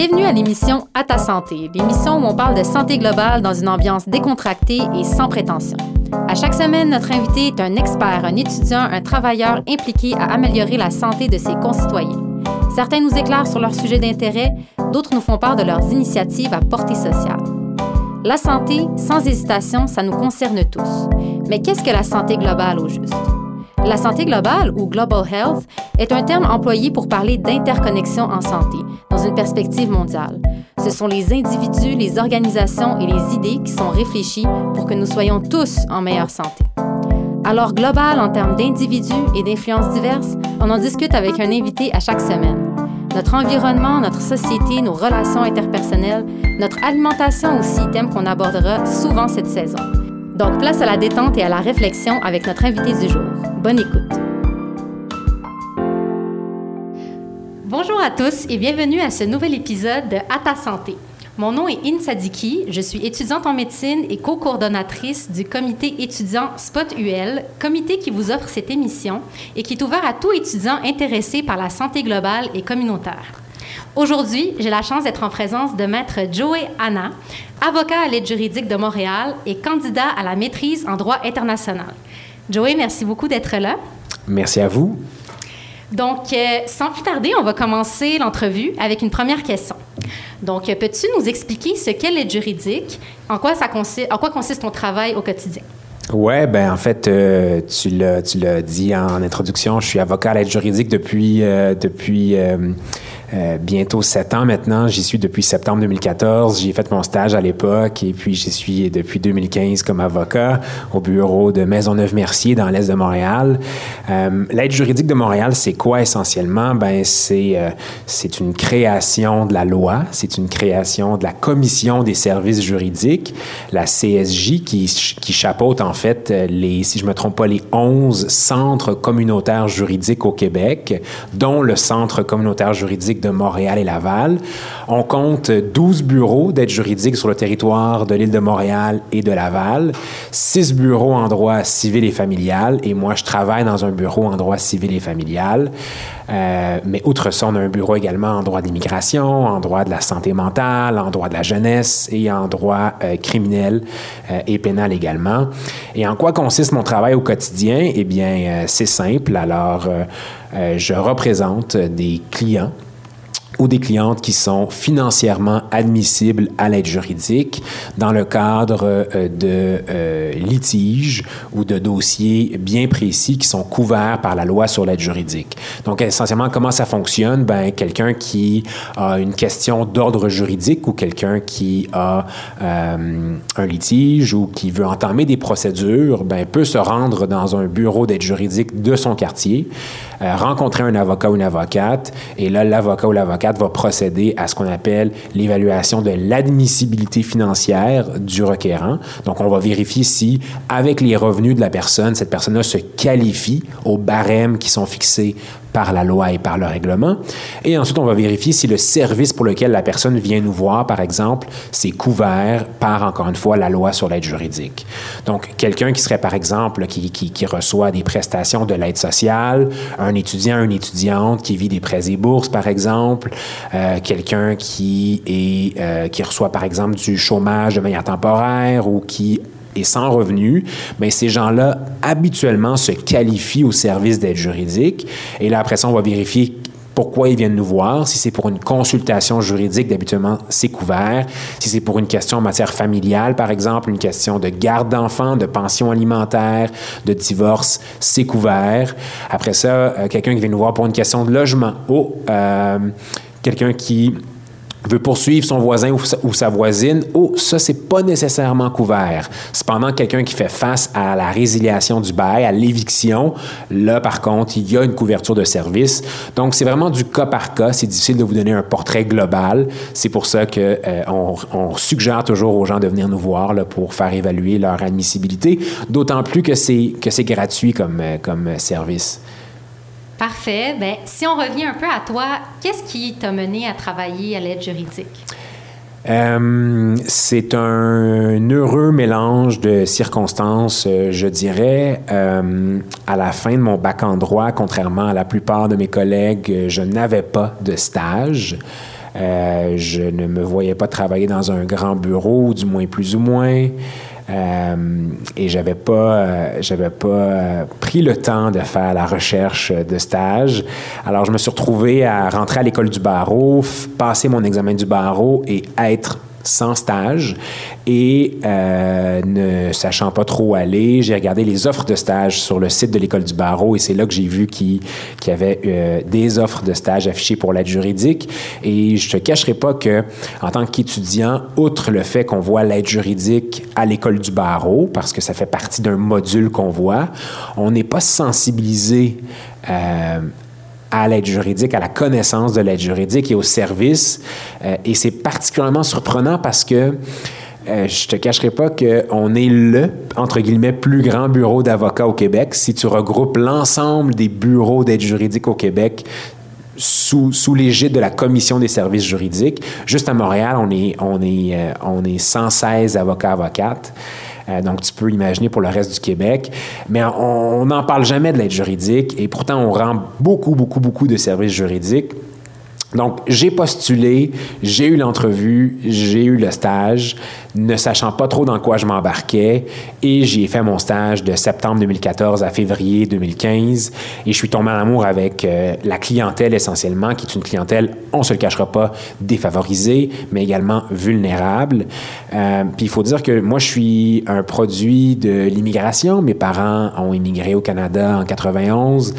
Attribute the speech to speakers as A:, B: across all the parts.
A: Bienvenue à l'émission À ta santé, l'émission où on parle de santé globale dans une ambiance décontractée et sans prétention. À chaque semaine, notre invité est un expert, un étudiant, un travailleur impliqué à améliorer la santé de ses concitoyens. Certains nous éclairent sur leurs sujets d'intérêt, d'autres nous font part de leurs initiatives à portée sociale. La santé, sans hésitation, ça nous concerne tous. Mais qu'est-ce que la santé globale au juste? La santé globale, ou Global Health, est un terme employé pour parler d'interconnexion en santé, dans une perspective mondiale. Ce sont les individus, les organisations et les idées qui sont réfléchis pour que nous soyons tous en meilleure santé. Alors, global en termes d'individus et d'influences diverses, on en discute avec un invité à chaque semaine. Notre environnement, notre société, nos relations interpersonnelles, notre alimentation aussi, thème qu'on abordera souvent cette saison. Donc, place à la détente et à la réflexion avec notre invité du jour. Bonne écoute. Bonjour à tous et bienvenue à ce nouvel épisode de À ta santé. Mon nom est In Sadiki, je suis étudiante en médecine et co-coordonnatrice du comité étudiant Spot UL, comité qui vous offre cette émission et qui est ouvert à tout étudiant intéressé par la santé globale et communautaire. Aujourd'hui, j'ai la chance d'être en présence de Maître Joey Anna, avocat à l'aide juridique de Montréal et candidat à la maîtrise en droit international. Joey, merci beaucoup d'être là.
B: Merci à vous.
A: Donc, euh, sans plus tarder, on va commencer l'entrevue avec une première question. Donc, peux-tu nous expliquer ce qu'est l'aide juridique, en quoi, ça consiste, en quoi consiste ton travail au quotidien?
B: Oui, ben en fait, euh, tu l'as dit en introduction, je suis avocat à l'aide juridique depuis, euh, depuis euh, bientôt sept ans maintenant. J'y suis depuis septembre 2014. J'ai fait mon stage à l'époque et puis j'y suis depuis 2015 comme avocat au bureau de Maisonneuve-Mercier dans l'est de Montréal. Euh, L'aide juridique de Montréal, c'est quoi essentiellement? Ben c'est euh, c'est une création de la loi, c'est une création de la Commission des services juridiques, la CSJ, qui, qui chapeaute en fait les, si je me trompe pas, les 11 centres communautaires juridiques au Québec, dont le Centre communautaire juridique de Montréal et Laval. On compte 12 bureaux d'aide juridique sur le territoire de l'île de Montréal et de Laval, 6 bureaux en droit civil et familial, et moi, je travaille dans un bureau en droit civil et familial. Euh, mais outre ça, on a un bureau également en droit d'immigration, en droit de la santé mentale, en droit de la jeunesse et en droit euh, criminel euh, et pénal également. Et en quoi consiste mon travail au quotidien? Eh bien, c'est simple. Alors, je représente des clients ou des clientes qui sont financièrement admissibles à l'aide juridique dans le cadre euh, de euh, litiges ou de dossiers bien précis qui sont couverts par la loi sur l'aide juridique. Donc, essentiellement, comment ça fonctionne? Ben, quelqu'un qui a une question d'ordre juridique ou quelqu'un qui a euh, un litige ou qui veut entamer des procédures, ben, peut se rendre dans un bureau d'aide juridique de son quartier, rencontrer un avocat ou une avocate, et là, l'avocat ou l'avocate va procéder à ce qu'on appelle l'évaluation de l'admissibilité financière du requérant. Donc, on va vérifier si, avec les revenus de la personne, cette personne-là se qualifie aux barèmes qui sont fixés par la loi et par le règlement. Et ensuite, on va vérifier si le service pour lequel la personne vient nous voir, par exemple, c'est couvert par, encore une fois, la loi sur l'aide juridique. Donc, quelqu'un qui serait, par exemple, qui, qui, reçoit des prestations de l'aide sociale, un étudiant, une étudiante qui vit des prêts et bourses, par exemple, euh, quelqu'un qui, est, euh, qui reçoit, par exemple, du chômage de manière temporaire ou qui et sans revenu, mais ces gens-là, habituellement, se qualifient au service d'aide juridique. Et là, après ça, on va vérifier pourquoi ils viennent nous voir. Si c'est pour une consultation juridique, d'habituellement, c'est couvert. Si c'est pour une question en matière familiale, par exemple, une question de garde d'enfants, de pension alimentaire, de divorce, c'est couvert. Après ça, euh, quelqu'un qui vient nous voir pour une question de logement. Oh, euh, quelqu'un qui veut poursuivre son voisin ou sa, voisine, oh, ça, c'est pas nécessairement couvert. Cependant, quelqu'un qui fait face à la résiliation du bail, à l'éviction, là, par contre, il y a une couverture de service. Donc, c'est vraiment du cas par cas. C'est difficile de vous donner un portrait global. C'est pour ça qu'on euh, on suggère toujours aux gens de venir nous voir là, pour faire évaluer leur admissibilité, d'autant plus que c'est, que c'est gratuit comme, euh, comme service.
A: Parfait. Ben, si on revient un peu à toi, qu'est-ce qui t'a mené à travailler à l'aide juridique?
B: Euh, c'est un heureux mélange de circonstances, euh, je dirais. Euh, à la fin de mon bac en droit, contrairement à la plupart de mes collègues, je n'avais pas de stage. Je ne me voyais pas travailler dans un grand bureau, du moins plus ou moins. Euh, et j'avais pas, euh, j'avais pas euh, pris le temps de faire la recherche de stage. Alors, je me suis retrouvé à rentrer à l'école du barreau, passer mon examen du barreau et être sans stage. Et euh, ne sachant pas trop aller, j'ai regardé les offres de stage sur le site de l'École du barreau et c'est là que j'ai vu qu'il y avait euh, des offres de stage affichées pour l'aide juridique. Et je te cacherai pas que, en tant qu'étudiant, outre le fait qu'on voit l'aide juridique à l'École du barreau, parce que ça fait partie d'un module qu'on voit, on n'est pas sensibilisé euh, à l'aide juridique, à la connaissance de l'aide juridique et au service. Euh, et c'est particulièrement surprenant parce que euh, je te cacherai pas qu'on est le, entre guillemets, plus grand bureau d'avocats au Québec. Si tu regroupes l'ensemble des bureaux d'aide juridique au Québec, sous, sous l'égide de la Commission des services juridiques. Juste à Montréal, on est, on est, euh, on est 116 avocats-avocates. Euh, donc, tu peux imaginer pour le reste du Québec. Mais on n'en parle jamais de l'aide juridique et pourtant, on rend beaucoup, beaucoup, beaucoup de services juridiques. Donc, j'ai postulé, j'ai eu l'entrevue, j'ai eu le stage, ne sachant pas trop dans quoi je m'embarquais, et j'ai fait mon stage de septembre 2014 à février 2015, et je suis tombé en amour avec euh, la clientèle essentiellement, qui est une clientèle, on se le cachera pas, défavorisée, mais également vulnérable. Euh, puis il faut dire que moi, je suis un produit de l'immigration. Mes parents ont immigré au Canada en 91,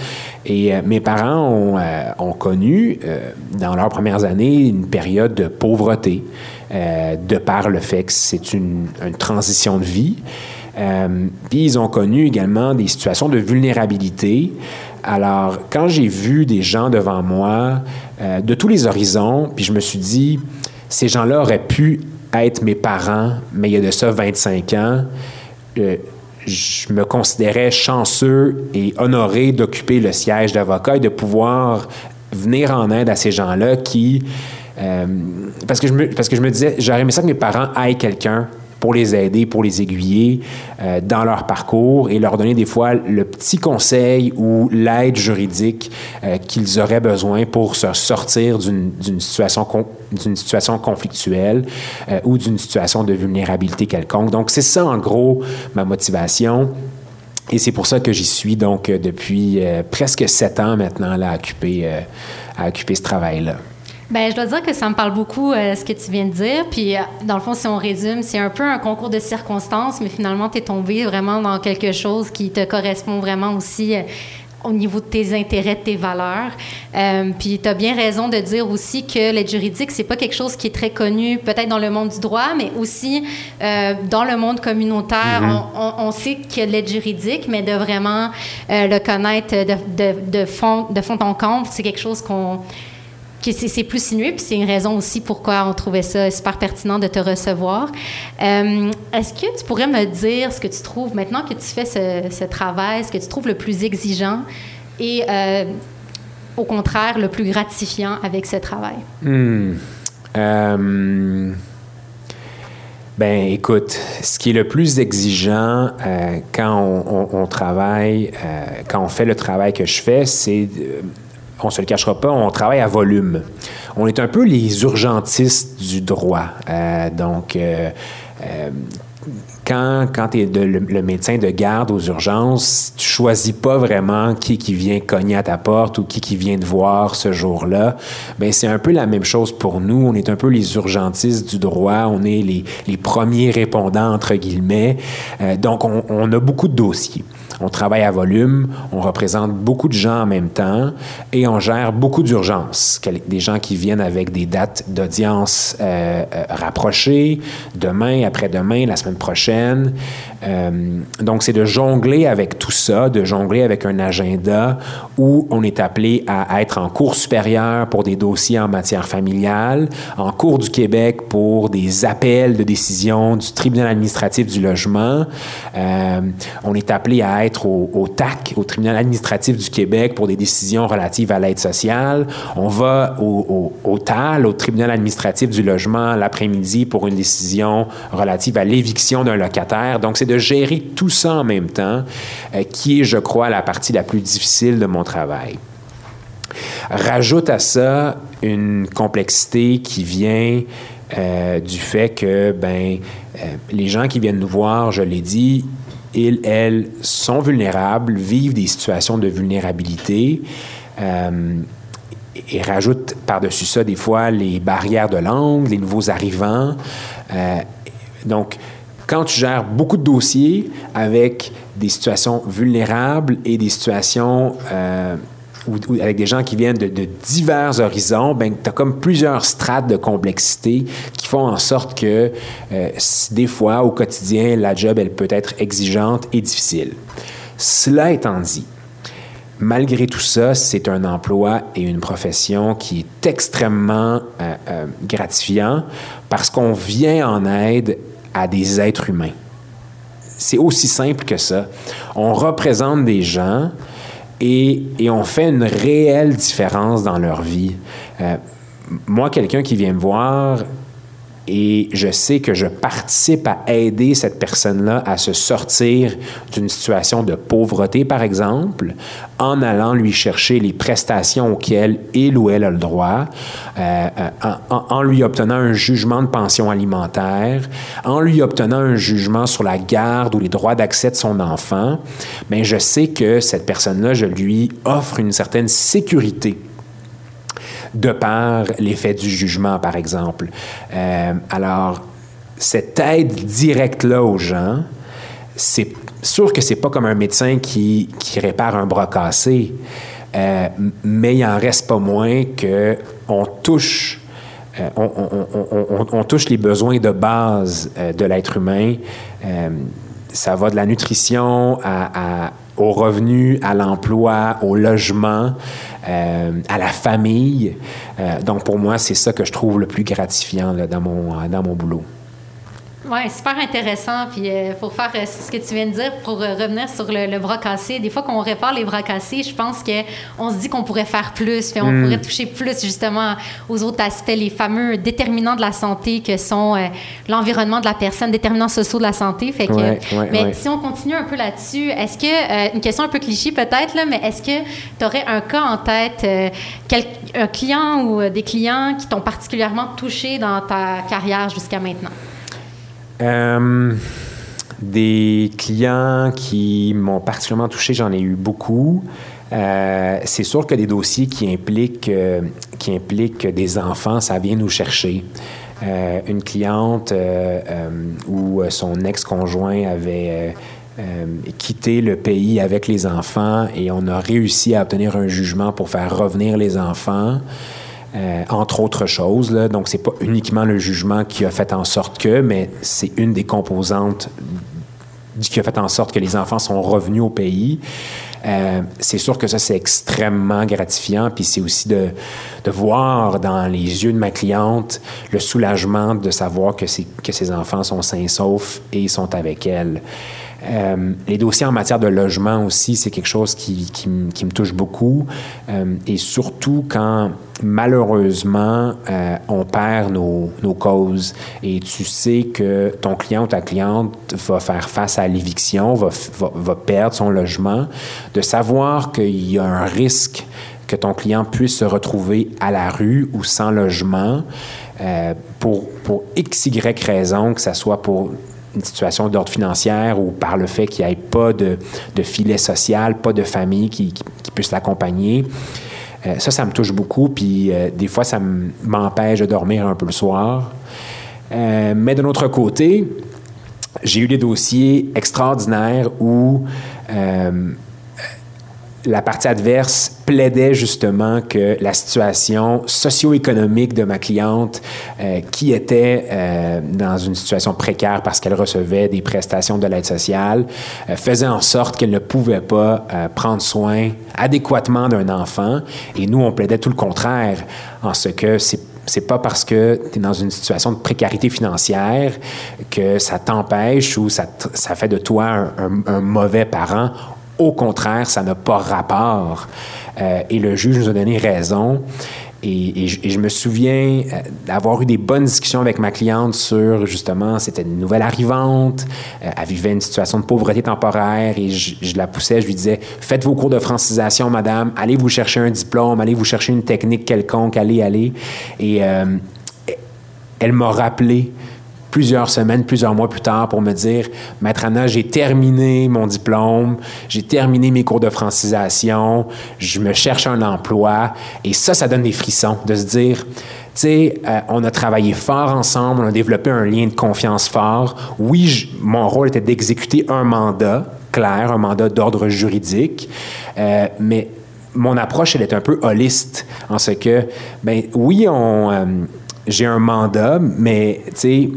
B: et euh, mes parents ont connu dans leurs premières années une période de pauvreté, euh, de par le fait que c'est une, transition de vie. Euh, puis ils ont connu également des situations de vulnérabilité. Alors, quand j'ai vu des gens devant moi euh, de tous les horizons, puis je me suis dit, ces gens-là auraient pu être mes parents, mais il y a de ça 25 ans, je me considérais chanceux et honoré d'occuper le siège d'avocat et de pouvoir venir en aide à ces gens-là qui... Euh, parce, que je me, parce que je me disais, j'aurais aimé ça que mes parents aillent quelqu'un pour les aider, pour les aiguiller euh, dans leur parcours et leur donner des fois le petit conseil ou l'aide juridique euh, qu'ils auraient besoin pour se sortir d'une situation, d'une situation conflictuelle ou d'une situation de vulnérabilité quelconque. Donc, c'est ça, en gros, ma motivation. Et c'est pour ça que j'y suis donc depuis presque sept ans maintenant à, occuper, à occuper ce travail-là.
A: Bien, je dois dire que ça me parle beaucoup ce que tu viens de dire. Puis, dans le fond, si on résume, c'est un peu un concours de circonstances, mais finalement, tu es tombé vraiment dans quelque chose qui te correspond vraiment aussi au niveau de tes intérêts, de tes valeurs. Euh, puis tu as bien raison de dire aussi que l'aide juridique, c'est pas quelque chose qui est très connu peut-être dans le monde du droit, mais aussi euh, dans le monde communautaire. Mm-hmm. on, on, sait qu'il y a de l'aide juridique, mais de vraiment euh, le connaître de, de, de, fond, de fond en comble, c'est quelque chose qu'on c'est plus sinueux, puis c'est une raison aussi pourquoi on trouvait ça super pertinent de te recevoir. Euh, est-ce que tu pourrais me dire ce que tu trouves, maintenant que tu fais ce, travail, ce que tu trouves le plus exigeant et euh, au contraire le plus gratifiant avec ce travail?
B: Hmm. Euh, ben, écoute, ce qui est le plus exigeant quand on, travaille, quand on fait le travail que je fais, c'est on se le cachera pas, on travaille à volume. On est un peu les urgentistes du droit. Euh, donc, euh, euh, quand, quand tu es le, médecin de garde aux urgences, tu choisis pas vraiment qui qui vient cogner à ta porte ou qui qui vient te voir ce jour-là. Ben c'est un peu la même chose pour nous. On est un peu les urgentistes du droit. On est les, les premiers répondants entre guillemets. donc on, on a beaucoup de dossiers. On travaille à volume, on représente beaucoup de gens en même temps et on gère beaucoup d'urgences. Des gens qui viennent avec des dates d'audience euh, euh, rapprochées, demain, après-demain, la semaine prochaine. Euh, donc, c'est de jongler avec tout ça, de jongler avec un agenda où on est appelé à, être en cours supérieur pour des dossiers en matière familiale, en cours du Québec pour des appels de décision du tribunal administratif du logement. on est appelé à être au, TAC, au tribunal administratif du Québec, pour des décisions relatives à l'aide sociale. On va au, TAL, au tribunal administratif du logement, l'après-midi pour une décision relative à l'éviction d'un locataire. Donc, c'est de gérer tout ça en même temps, euh, qui est, je crois, la partie la plus difficile de mon travail. Rajoute à ça une complexité qui vient euh, du fait que ben, euh, les gens qui viennent nous voir, je l'ai dit, ils, elles sont vulnérables, vivent des situations de vulnérabilité. Euh, et rajoute par-dessus ça des fois les barrières de langue, les nouveaux arrivants. donc, quand tu gères beaucoup de dossiers avec des situations vulnérables et des situations ou, avec des gens qui viennent de, divers horizons, ben, tu as comme plusieurs strates de complexité qui font en sorte que euh, des fois, au quotidien, la job, elle peut être exigeante et difficile. Cela étant dit, malgré tout ça, c'est un emploi et une profession qui est extrêmement euh, euh, gratifiant parce qu'on vient en aide à des êtres humains. C'est aussi simple que ça. On représente des gens et, et, on fait une réelle différence dans leur vie. Euh, moi, quelqu'un qui vient me voir et je sais que je participe à aider cette personne-là à se sortir d'une situation de pauvreté, par exemple, en allant lui chercher les prestations auxquelles il ou elle a le droit, euh, euh, en, lui obtenant un jugement de pension alimentaire, en lui obtenant un jugement sur la garde ou les droits d'accès de son enfant, mais je sais que cette personne-là, je lui offre une certaine sécurité de par l'effet du jugement, par exemple. Euh, alors, cette aide directe-là aux gens, c'est sûr que c'est pas comme un médecin qui, qui répare un bras cassé, euh, mais il en reste pas moins que on touche euh, on, touche les besoins de base de l'être humain. ça va de la nutrition à, au revenu, à l'emploi, au logement. Euh, à la famille. Euh, donc, pour moi, c'est ça que je trouve le plus gratifiant dans, mon, dans mon boulot.
A: Oui, super intéressant. Puis euh, pour faire euh, ce que tu viens de dire, pour euh, revenir sur le, bras cassé, des fois qu'on répare les bras cassés, je pense qu'on se dit qu'on pourrait faire plus, puis on hmm. pourrait toucher plus justement aux autres aspects, les fameux déterminants de la santé que sont l'environnement de la personne, déterminants sociaux de la santé. Fait que, mais si on continue un peu là-dessus, est-ce que, une question un peu cliché peut-être, là, mais est-ce que tu aurais un cas en tête, un client ou des clients qui t'ont particulièrement touché dans ta carrière jusqu'à maintenant?
B: Euh, des clients qui m'ont particulièrement touché, j'en ai eu beaucoup. Euh, c'est sûr que des dossiers qui impliquent, euh, qui impliquent des enfants, ça vient nous chercher. une cliente où son ex-conjoint avait quitté le pays avec les enfants et on a réussi à obtenir un jugement pour faire revenir les enfants. Euh, entre autres choses. Là. Donc, c'est pas uniquement le jugement qui a fait en sorte que, mais c'est une des composantes qui a fait en sorte que les enfants sont revenus au pays. Euh, c'est sûr que ça, c'est extrêmement gratifiant. Puis c'est aussi de, voir dans les yeux de ma cliente le soulagement de savoir que, que ses enfants sont sains saufs et sont avec elle. Euh, les dossiers en matière de logement aussi, c'est quelque chose qui, me touche beaucoup. Euh, et surtout quand, malheureusement, euh, on perd nos, causes et tu sais que ton client ou ta cliente va faire face à l'éviction, va, perdre son logement, de savoir qu'il y a un risque que ton client puisse se retrouver à la rue ou sans logement pour, pour x, raison, que ce soit pour situation d'ordre financière ou par le fait qu'il n'y ait pas de, filet social, pas de famille qui, qui, puisse l'accompagner. Euh, ça, ça me touche beaucoup, puis euh, des fois, ça m'empêche de dormir un peu le soir. Euh, mais de l'autre côté, j'ai eu des dossiers extraordinaires où la partie adverse plaidait justement que la situation socio-économique de ma cliente, euh, qui était euh, dans une situation précaire parce qu'elle recevait des prestations de l'aide sociale, euh, faisait en sorte qu'elle ne pouvait pas prendre soin adéquatement d'un enfant. Et nous, on plaidait tout le contraire, en ce que c'est pas parce que tu es dans une situation de précarité financière que ça t'empêche ou ça, fait de toi un mauvais parent. Au contraire, ça n'a pas rapport. Euh, et le juge nous a donné raison. Et, je, me souviens euh, d'avoir eu des bonnes discussions avec ma cliente sur justement, c'était une nouvelle arrivante, euh, elle vivait une situation de pauvreté temporaire et je, la poussais, je lui disais Faites vos cours de francisation, madame, allez vous chercher un diplôme, allez vous chercher une technique quelconque, allez, allez. Et elle m'a rappelé plusieurs semaines, plusieurs mois plus tard pour me dire, Maître Anna, j'ai terminé mon diplôme, j'ai terminé mes cours de francisation, je me cherche un emploi. Et ça, ça donne des frissons de se dire, tu sais, euh, on a travaillé fort ensemble, on a développé un lien de confiance fort. Oui, mon rôle était d'exécuter un mandat clair, un mandat d'ordre juridique, euh, mais mon approche, elle est un peu holiste en ce que, ben oui, on, euh, j'ai un mandat, mais tu sais,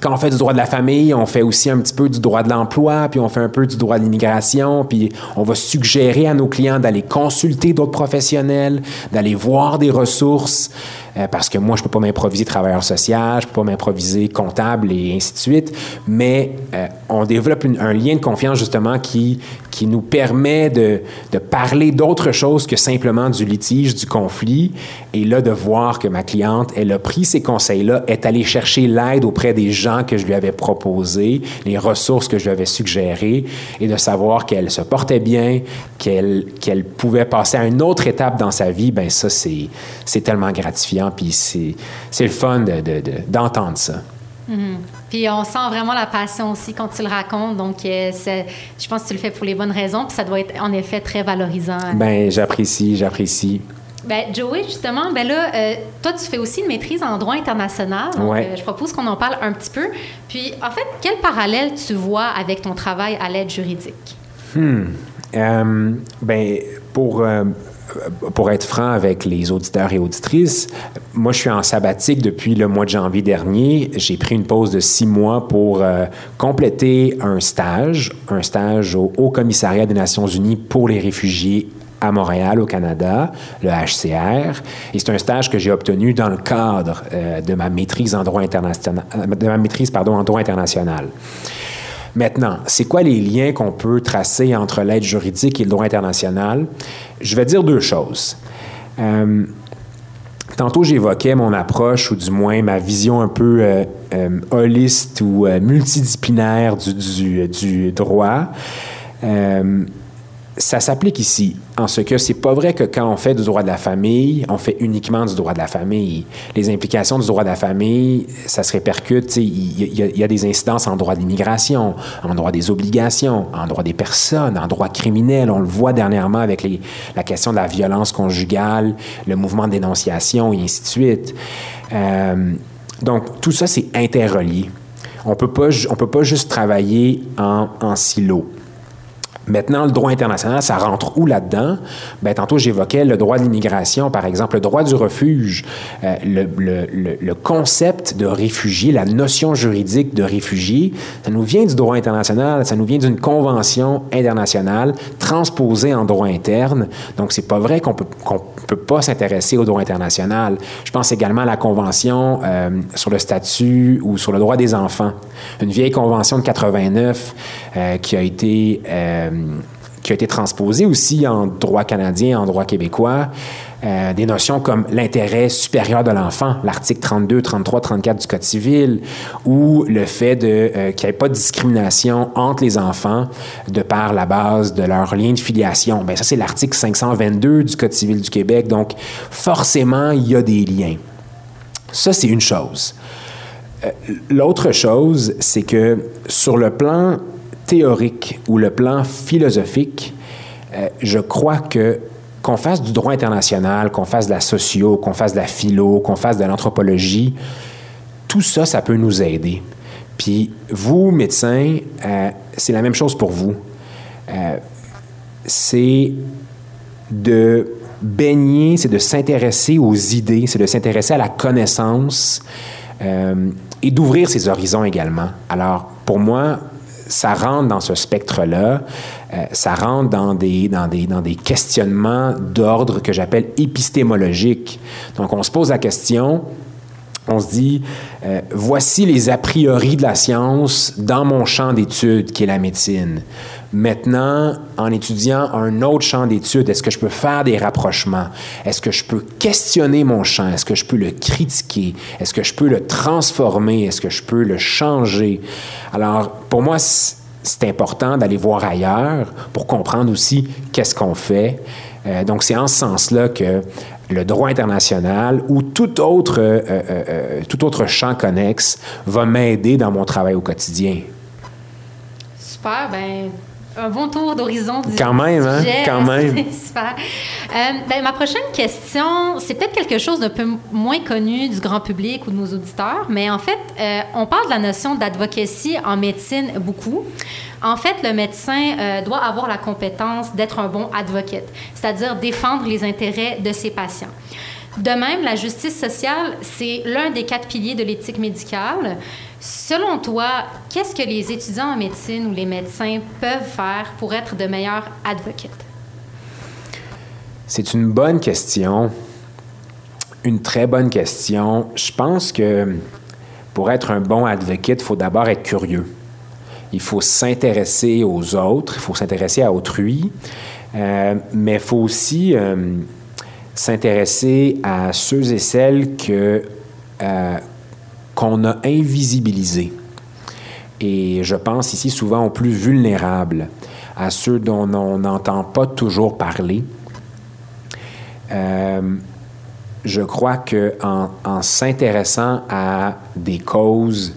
B: quand on fait du droit de la famille, on fait aussi un petit peu du droit de l'emploi, puis on fait un peu du droit de l'immigration, puis on va suggérer à nos clients d'aller consulter d'autres professionnels, d'aller voir des ressources. Euh, parce que moi, je ne peux pas m'improviser travailleur social, je ne peux pas m'improviser comptable et ainsi de suite, mais euh, on développe un lien de confiance justement qui, qui nous permet de, de parler d'autre chose que simplement du litige, du conflit, et là de voir que ma cliente, elle a pris ces conseils-là, est allée chercher l'aide auprès des gens que je lui avais proposés, les ressources que je lui avais suggérées, et de savoir qu'elle se portait bien, qu'elle pouvait passer à une autre étape dans sa vie, ben ça, c'est tellement gratifiant puis c'est le fun d'entendre de, ça.
A: Mm-hmm. Puis on sent vraiment la passion aussi quand tu le racontes. Donc, euh, je pense que tu le fais pour les bonnes raisons. Puis ça doit être en effet très valorisant.
B: Ben, j'apprécie, j'apprécie.
A: Ben, Joey, justement, ben là, euh, toi, tu fais aussi une maîtrise en droit international. Donc, euh, je propose qu'on en parle un petit peu. Puis, en fait, quel parallèle tu vois avec ton travail à l'aide juridique?
B: Hmm. ben, pour pour être franc avec les auditeurs et auditrices, moi, je suis en sabbatique depuis le mois de janvier dernier. J'ai pris une pause de six mois pour euh, compléter un stage, un stage au Haut Commissariat des Nations Unies pour les réfugiés à Montréal, au Canada, le HCR. Et c'est un stage que j'ai obtenu dans le cadre euh, de ma maîtrise en droit international, de ma maîtrise, pardon, en droit international. Maintenant, c'est quoi les liens qu'on peut tracer entre l'aide juridique et le droit international? Je vais dire deux choses. Euh, tantôt, j'évoquais mon approche, ou du moins ma vision un peu euh, euh, holiste ou multidisciplinaire du, droit ça s'applique ici, en ce que c'est pas vrai que quand on fait du droit de la famille, on fait uniquement du droit de la famille. Les implications du droit de la famille, ça se répercute. Il y, a des incidences en droit de l'immigration, en droit des obligations, en droit des personnes, en droit criminel. On le voit dernièrement avec la question de la violence conjugale, le mouvement de dénonciation et ainsi de suite. Euh, donc, tout ça, c'est interrelié. On peut pas, on peut pas juste travailler en, en silo. Maintenant, le droit international, ça rentre où là-dedans? Bien, tantôt, j'évoquais le droit de l'immigration, par exemple, le droit du refuge, euh, le, concept de réfugié, la notion juridique de réfugié, ça nous vient du droit international, ça nous vient d'une convention internationale transposée en droit interne. Donc, c'est pas vrai qu'on peut, peut pas s'intéresser au droit international. Je pense également à la convention euh, sur le statut ou sur le droit des enfants, une vieille convention de 89 euh, qui a été qui a été transposé aussi en droit canadien, en droit québécois. Euh, des notions comme l'intérêt supérieur de l'enfant, l'article 32, 33, 34 du Code civil, ou le fait euh, qu'il n'y ait pas de discrimination entre les enfants de par la base de leur lien de filiation. Bien, ça, c'est l'article 522 du Code civil du Québec. Donc, forcément, il y a des liens. Ça, c'est une chose. Euh, l'autre chose, c'est que sur le plan théorique ou le plan philosophique, euh, je crois que qu'on fasse du droit international, qu'on fasse de la socio, qu'on fasse de la philo, qu'on fasse de l'anthropologie, tout ça, ça peut nous aider. Puis vous, médecins, euh, c'est la même chose pour vous. Euh, c'est de baigner, c'est de s'intéresser aux idées, c'est de s'intéresser à la connaissance et d'ouvrir ses horizons également. Alors, pour moi, ça rentre dans ce spectre-là, euh, ça rentre dans des, dans des, dans des questionnements d'ordre que j'appelle épistémologique. Donc, on se pose la question, on se dit, euh, voici les a priori de la science dans mon champ d'études qui est la médecine. Maintenant, en étudiant un autre champ d'études, est-ce que je peux faire des rapprochements? Est-ce que je peux questionner mon champ? Est-ce que je peux le critiquer? Est-ce que je peux le transformer? Est-ce que je peux le changer? Alors, pour moi, c'est important d'aller voir ailleurs pour comprendre aussi qu'est-ce qu'on fait. Euh, donc, c'est en ce sens-là que le droit international ou tout autre, euh, euh, tout autre champ connexe va m'aider dans mon travail au quotidien.
A: Super, ben un bon tour d'horizon du
B: Quand même, hein? Quand même.
A: super. ben, ma prochaine question, c'est peut-être quelque chose d'un peu moins connu du grand public ou de nos auditeurs, mais en fait, on parle de la notion d'advocacy en médecine beaucoup. En fait, le médecin euh, doit avoir la compétence d'être un bon advocate, c'est-à-dire défendre les intérêts de ses patients. De même, la justice sociale, c'est l'un des quatre piliers de l'éthique médicale. Selon toi, qu'est-ce que les étudiants en médecine ou les médecins peuvent faire pour être de meilleurs advocates?
B: C'est une bonne question. Une très bonne question. Je pense que pour être un bon advocate, il faut d'abord être curieux il faut s'intéresser aux autres, il faut s'intéresser à autrui, euh, mais il faut aussi euh, s'intéresser à ceux et celles que, euh, qu'on a invisibilisés. Et je pense ici souvent aux plus vulnérables, à ceux dont on n'entend pas toujours parler. je crois qu'en en, s'intéressant à des causes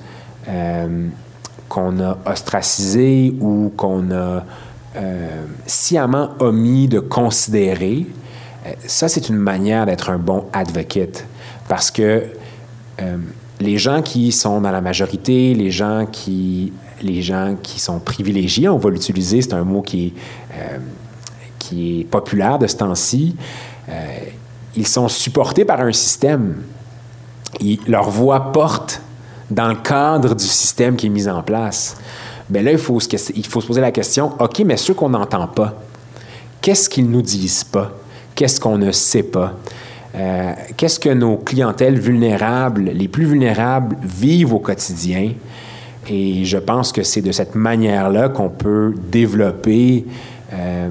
B: qu'on a ostracisé ou qu'on a euh, sciemment omis de considérer, euh, ça, c'est une manière d'être un bon advocate. Parce que euh, les gens qui sont dans la majorité, les gens qui, les gens qui sont privilégiés, on va l'utiliser, c'est un mot qui est, qui est populaire de ce temps-ci, ils sont supportés par un système. leur voix porte dans le cadre du système qui est mis en place. Bien là, il faut, il faut se poser la question, OK, mais ceux qu'on n'entend pas, qu'est-ce qu'ils nous disent pas? Qu'est-ce qu'on ne sait pas? Euh, qu'est-ce que nos clientèles vulnérables, les plus vulnérables, vivent au quotidien? Et je pense que c'est de cette manière-là qu'on peut développer euh,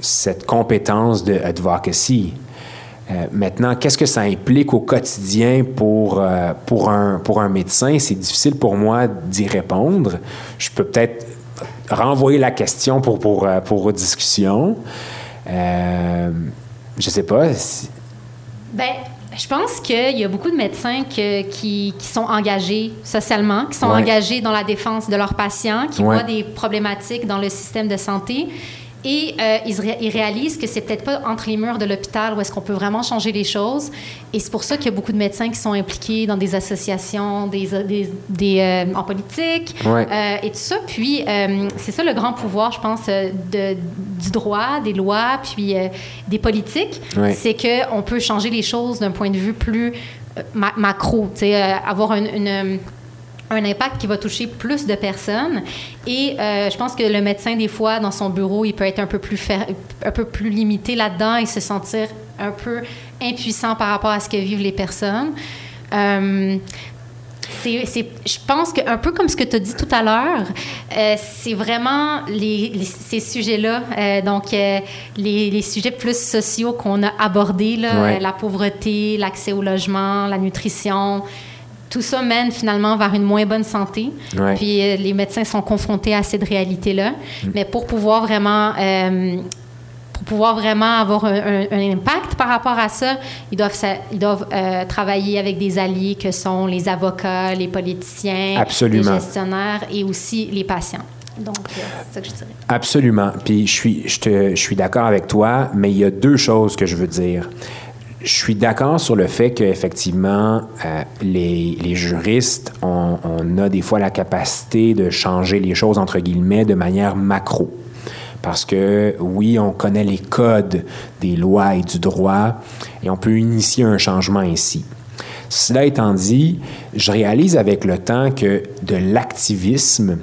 B: cette compétence de advocacy. Euh, maintenant, qu'est-ce que ça implique au quotidien pour, pour, un, pour un médecin? C'est difficile pour moi d'y répondre. Je peux peut-être renvoyer la question pour, pour, pour discussion. je ne sais pas.
A: Ben, je pense qu'il y a beaucoup de médecins qui, qui, sont engagés socialement, qui sont engagés dans la défense de leurs patients, qui voient des problématiques dans le système de santé et euh, ils, réalisent que c'est peut-être pas entre les murs de l'hôpital où est-ce qu'on peut vraiment changer les choses. Et c'est pour ça qu'il y a beaucoup de médecins qui sont impliqués dans des associations, des, des, euh, en politique euh, et tout ça. Puis c'est ça le grand pouvoir, je pense, de, du droit, des lois, puis des politiques, c'est que on peut changer les choses d'un point de vue plus macro, avoir une un impact qui va toucher plus de personnes. Et euh, je pense que le médecin, des fois, dans son bureau, il peut être un peu plus, un peu plus limité là-dedans et se sentir un peu impuissant par rapport à ce que vivent les personnes. Euh, c'est, je pense qu'un peu comme ce que tu as dit tout à l'heure, euh, c'est vraiment les, ces sujets-là, donc les, les, sujets plus sociaux qu'on a abordés, là, la pauvreté, l'accès au logement, la nutrition, tout ça mène finalement vers une moins bonne santé. Puis euh, les médecins sont confrontés à cette réalité-là. Mm. Mais pour pouvoir vraiment euh, pouvoir vraiment avoir un, impact par rapport à ça, ils doivent, ils doivent euh, travailler avec des alliés que sont les avocats, les politiciens, les gestionnaires et aussi les patients. Donc, c'est ça que je dirais.
B: Absolument. Puis je suis, je, te, je suis d'accord avec toi, mais il y a deux choses que je veux dire je suis d'accord sur le fait qu'effectivement, euh, les, juristes, on, on, a des fois la capacité de changer les choses, entre guillemets, de manière macro. Parce que oui, on connaît les codes des lois et du droit et on peut initier un changement ainsi. Cela étant dit, je réalise avec le temps que de l'activisme,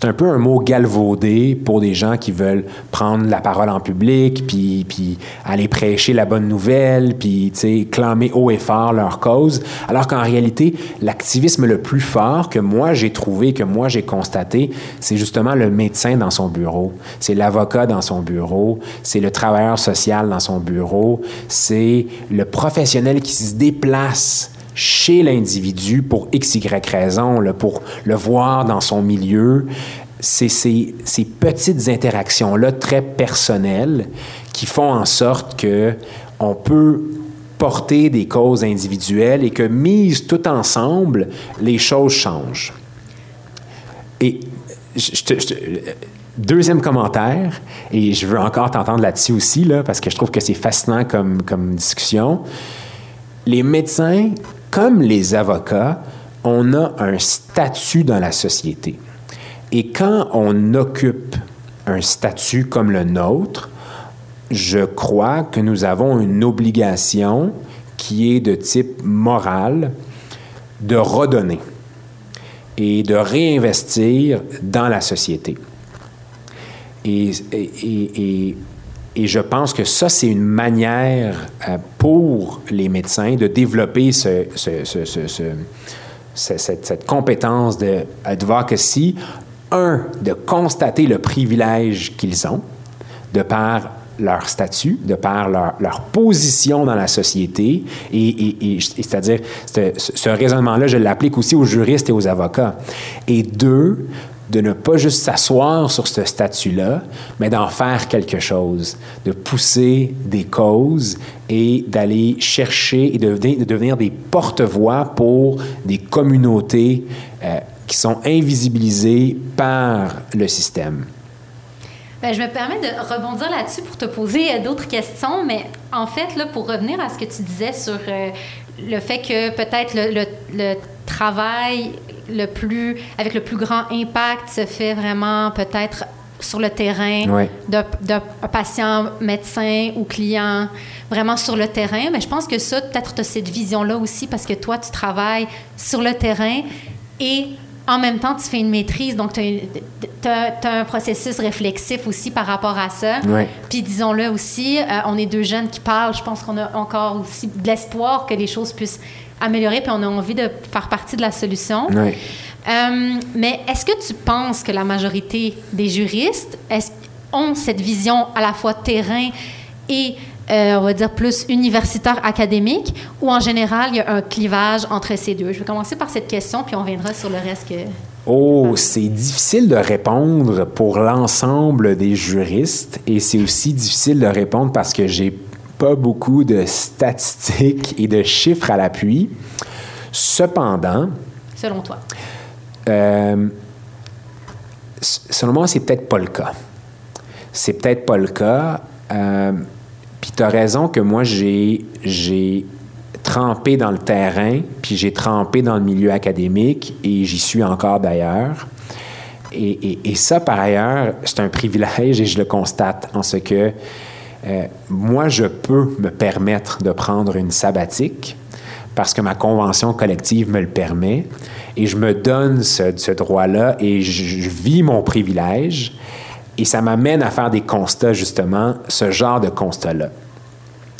B: c'est un peu un mot galvaudé pour des gens qui veulent prendre la parole en public, puis, puis aller prêcher la bonne nouvelle, puis clamer haut et fort leur cause, alors qu'en réalité, l'activisme le plus fort que moi j'ai trouvé, que moi j'ai constaté, c'est justement le médecin dans son bureau, c'est l'avocat dans son bureau, c'est le travailleur social dans son bureau, c'est le professionnel qui se déplace chez l'individu pour x, y raison, pour le voir dans son milieu. C'est ces, ces, petites interactions-là très personnelles qui font en sorte que on peut porter des causes individuelles et que mises tout ensemble, les choses changent. Et deuxième commentaire, et je veux encore t'entendre là-dessus aussi, là, parce que je trouve que c'est fascinant comme, comme discussion. Les médecins comme les avocats, on a un statut dans la société. Et quand on occupe un statut comme le nôtre, je crois que nous avons une obligation qui est de type moral de redonner et de réinvestir dans la société. Et, je pense que ça, c'est une manière euh, pour les médecins de développer ce, cette, compétence de advocacy. Un, de constater le privilège qu'ils ont de par leur statut, de par leur, position dans la société. Et, et c'est-à-dire, ce raisonnement-là, je l'applique aussi aux juristes et aux avocats. Et deux, de ne pas juste s'asseoir sur ce statut-là, mais d'en faire quelque chose, de pousser des causes et d'aller chercher et de devenir, des porte-voix pour des communautés euh, qui sont invisibilisées par le système.
A: Bien, je me permets de rebondir là-dessus pour te poser euh, d'autres questions, mais en fait, là, pour revenir à ce que tu disais sur euh, le fait que peut-être le, le travail le plus, avec le plus grand impact se fait vraiment peut-être sur le terrain d'un patient, médecin ou client, vraiment sur le terrain. Mais je pense que ça, peut-être tu as cette vision-là aussi parce que toi, tu travailles sur le terrain et en même temps, tu fais une maîtrise, donc tu as, un processus réflexif aussi par rapport à ça. Puis disons-le aussi, euh, on est deux jeunes qui parlent, je pense qu'on a encore aussi de l'espoir que les choses puissent améliorer, puis on a envie de faire partie de la solution. Euh, mais est-ce que tu penses que la majorité des juristes ont cette vision à la fois terrain et euh, on va dire plus universitaire académique ou en général il y a un clivage entre ces deux? Je vais commencer par cette question puis on viendra sur le reste que...
B: Oh, c'est difficile de répondre pour l'ensemble des juristes et c'est aussi difficile de répondre parce que j'ai pas beaucoup de statistiques et de chiffres à l'appui. Cependant.
A: Selon toi?
B: Euh, selon moi, c'est peut-être pas le cas. C'est peut-être pas le cas. Euh, puis tu as raison que moi, j'ai, trempé dans le terrain, puis j'ai trempé dans le milieu académique, et j'y suis encore d'ailleurs. Et, et, ça, par ailleurs, c'est un privilège et je le constate en ce que euh, moi, je peux me permettre de prendre une sabbatique parce que ma convention collective me le permet et je me donne ce, droit-là et je, vis mon privilège et ça m'amène à faire des constats, justement, ce genre de constats-là.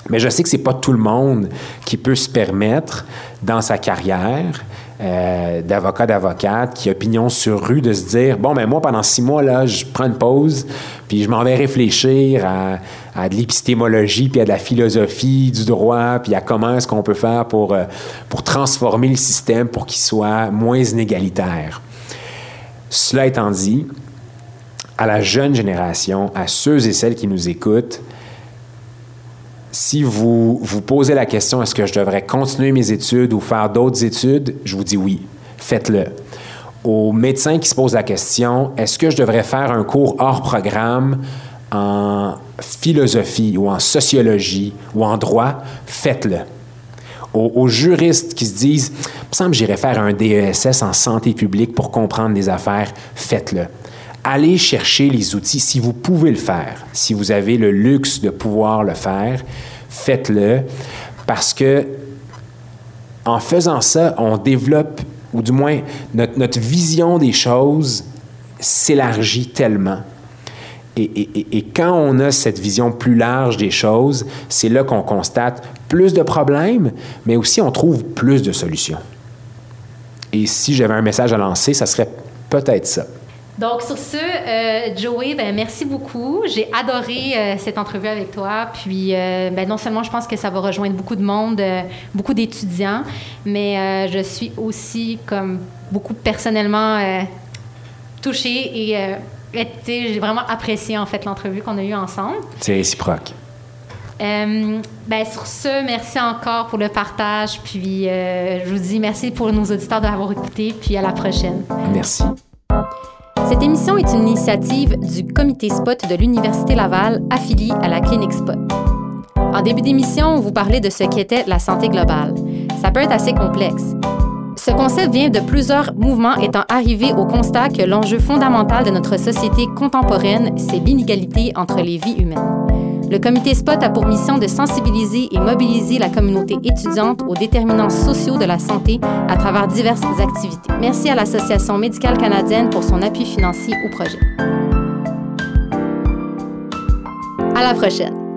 B: Mais je sais que ce n'est pas tout le monde qui peut se permettre, dans sa carrière, euh, d'avocat, d'avocate, qui a opinion sur rue, de se dire bon, ben moi, pendant six mois, là, je prends une pause, puis je m'en vais réfléchir à, de l'épistémologie, puis à de la philosophie du droit, puis à comment est-ce qu'on peut faire pour, euh, pour transformer le système pour qu'il soit moins inégalitaire. Cela étant dit, à la jeune génération, à ceux et celles qui nous écoutent, si vous vous posez la question est-ce que je devrais continuer mes études ou faire d'autres études, je vous dis oui, faites-le. Aux médecins qui se posent la question est-ce que je devrais faire un cours hors programme en philosophie ou en sociologie ou en droit, faites-le. Aux, juristes qui se disent, il me semble que j'irais faire un DESS en santé publique pour comprendre les affaires, faites-le allez chercher les outils si vous pouvez le faire. Si vous avez le luxe de pouvoir le faire, faites-le parce que en faisant ça, on développe, ou du moins notre, vision des choses s'élargit tellement. Et, quand on a cette vision plus large des choses, c'est là qu'on constate plus de problèmes, mais aussi on trouve plus de solutions. Et si j'avais un message à lancer, ça serait peut-être ça.
A: Donc, sur ce, euh, Joey, ben, merci beaucoup. J'ai adoré euh, cette entrevue avec toi. Puis, euh, ben, non seulement je pense que ça va rejoindre beaucoup de monde, beaucoup d'étudiants, mais je suis aussi, comme beaucoup personnellement, touchée et j'ai vraiment apprécié, en fait, l'entrevue qu'on a eue ensemble.
B: C'est réciproque.
A: ben, sur ce, merci encore pour le partage. Puis, je vous dis merci pour nos auditeurs d'avoir écouté. Puis, à la prochaine.
B: Merci.
A: Cette émission est une initiative du Comité Spot de l'Université Laval affilié à la Clinique Spot. En début d'émission, on vous parlait de ce qu'était la santé globale. Ça peut être assez complexe. Ce concept vient de plusieurs mouvements étant arrivés au constat que l'enjeu fondamental de notre société contemporaine, c'est l'inégalité entre les vies humaines. Le comité SPOT a pour mission de sensibiliser et mobiliser la communauté étudiante aux déterminants sociaux de la santé à travers diverses activités. Merci à l'Association médicale canadienne pour son appui financier au projet. À la prochaine.